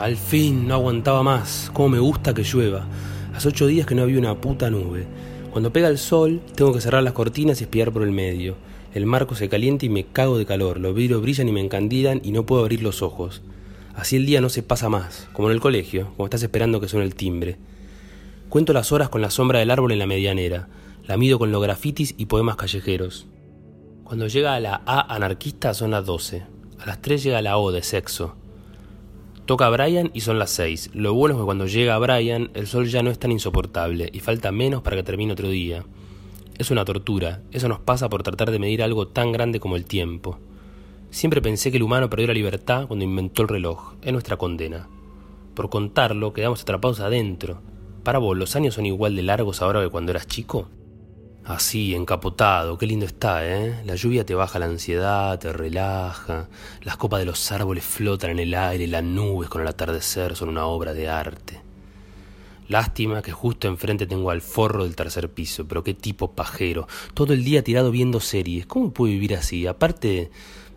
Al fin, no aguantaba más. Cómo me gusta que llueva. Hace ocho días que no había una puta nube. Cuando pega el sol, tengo que cerrar las cortinas y espiar por el medio. El marco se calienta y me cago de calor. Los vidrios brillan y me encandilan y no puedo abrir los ojos. Así el día no se pasa más, como en el colegio, como estás esperando que suene el timbre. Cuento las horas con la sombra del árbol en la medianera. La mido con los grafitis y poemas callejeros. Cuando llega a la A anarquista son las 12. A las 3 llega la O de sexo. Toca a Brian y son las 6. Lo bueno es que cuando llega Brian el sol ya no es tan insoportable y falta menos para que termine otro día. Es una tortura, eso nos pasa por tratar de medir algo tan grande como el tiempo. Siempre pensé que el humano perdió la libertad cuando inventó el reloj, es nuestra condena. Por contarlo quedamos atrapados adentro. Para vos, ¿los años son igual de largos ahora que cuando eras chico? Así, encapotado, qué lindo está, ¿eh? La lluvia te baja la ansiedad, te relaja, las copas de los árboles flotan en el aire, las nubes con el atardecer son una obra de arte. Lástima que justo enfrente tengo al forro del tercer piso, pero qué tipo pajero, todo el día tirado viendo series, ¿cómo puede vivir así? Aparte,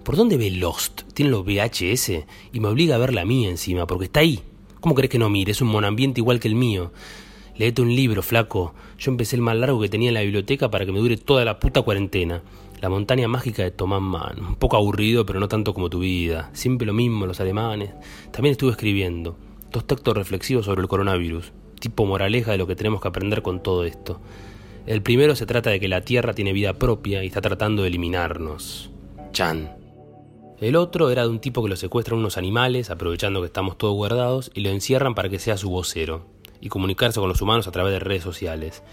¿por dónde ve Lost? ¿Tiene los VHS? Y me obliga a ver la mía encima, porque está ahí. ¿Cómo crees que no mire? Es un monambiente igual que el mío. Leete un libro, flaco. Yo empecé el más largo que tenía en la biblioteca para que me dure toda la puta cuarentena. La montaña mágica de Tomás Mann. Un poco aburrido, pero no tanto como tu vida. Siempre lo mismo, los alemanes. También estuve escribiendo. Dos textos reflexivos sobre el coronavirus. Tipo moraleja de lo que tenemos que aprender con todo esto. El primero se trata de que la Tierra tiene vida propia y está tratando de eliminarnos. Chan. El otro era de un tipo que lo secuestran unos animales, aprovechando que estamos todos guardados, y lo encierran para que sea su vocero y comunicarse con los humanos a través de redes sociales.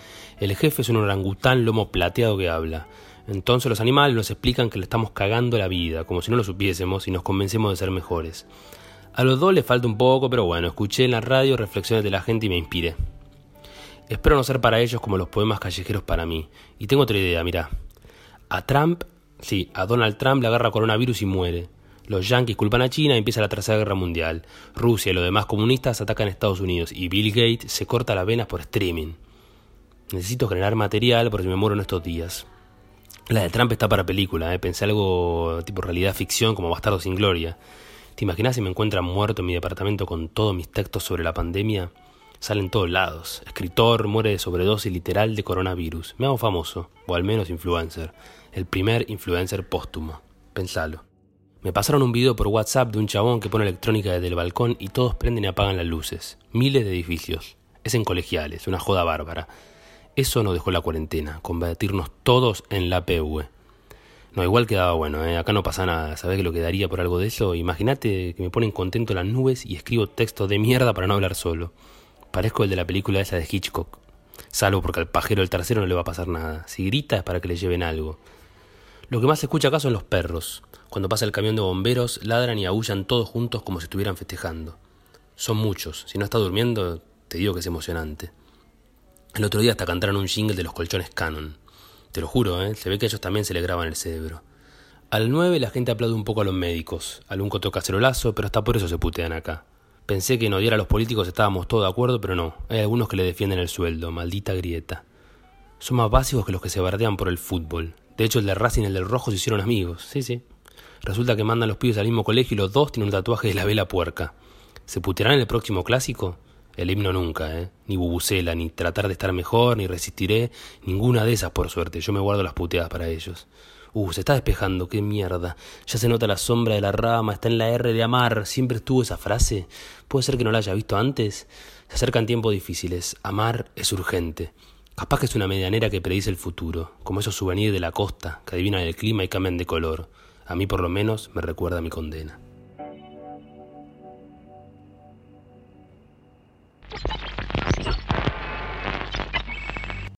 El jefe es un orangután lomo plateado que habla. Entonces los animales nos explican que le estamos cagando la vida, como si no lo supiésemos y nos convencemos de ser mejores. A los dos les falta un poco, pero bueno, escuché en la radio reflexiones de la gente y me inspiré. Espero no ser para ellos como los poemas callejeros para mí. Y tengo otra idea, mira. A Trump, sí, a Donald Trump le agarra coronavirus y muere. Los yanquis culpan a China y empieza la Tercera Guerra Mundial. Rusia y los demás comunistas atacan a Estados Unidos y Bill Gates se corta las venas por streaming. Necesito generar material por si me muero en estos días. La de Trump está para película, ¿eh? pensé algo tipo realidad ficción como Bastardo sin Gloria. ¿Te imaginas si me encuentran muerto en mi departamento con todos mis textos sobre la pandemia? Salen todos lados. Escritor muere de sobredosis literal de coronavirus. Me hago famoso, o al menos influencer. El primer influencer póstumo. Pensalo. Me pasaron un video por WhatsApp de un chabón que pone electrónica desde el balcón y todos prenden y apagan las luces. Miles de edificios. Es en colegiales, una joda bárbara. Eso nos dejó la cuarentena, convertirnos todos en la PV. No, igual quedaba bueno, ¿eh? acá no pasa nada. ¿Sabés que lo que daría por algo de eso? Imagínate que me ponen contento las nubes y escribo texto de mierda para no hablar solo. Parezco el de la película esa de Hitchcock. Salvo porque al pajero del tercero no le va a pasar nada. Si grita es para que le lleven algo. Lo que más se escucha acá son los perros. Cuando pasa el camión de bomberos, ladran y aullan todos juntos como si estuvieran festejando. Son muchos. Si no está durmiendo, te digo que es emocionante. El otro día hasta cantaron un jingle de los colchones Canon. Te lo juro, ¿eh? se ve que a ellos también se le graban el cerebro. Al 9 la gente aplaude un poco a los médicos. Algún coto cacerolazo, pero hasta por eso se putean acá. Pensé que en odiar a los políticos estábamos todos de acuerdo, pero no. Hay algunos que le defienden el sueldo, maldita grieta. Son más básicos que los que se bardean por el fútbol. De hecho, el de Racing y el del Rojo se hicieron amigos. Sí, sí. Resulta que mandan los pibes al mismo colegio y los dos tienen un tatuaje de la vela puerca. ¿Se putearán en el próximo clásico? El himno nunca, ¿eh? Ni bubucela, ni tratar de estar mejor, ni resistiré. Ninguna de esas, por suerte. Yo me guardo las puteadas para ellos. Uh, se está despejando, qué mierda. Ya se nota la sombra de la rama, está en la R de amar. ¿Siempre estuvo esa frase? ¿Puede ser que no la haya visto antes? Se acercan tiempos difíciles. Amar es urgente. Capaz que es una medianera que predice el futuro, como esos souvenirs de la costa que adivinan el clima y cambian de color. A mí por lo menos me recuerda mi condena.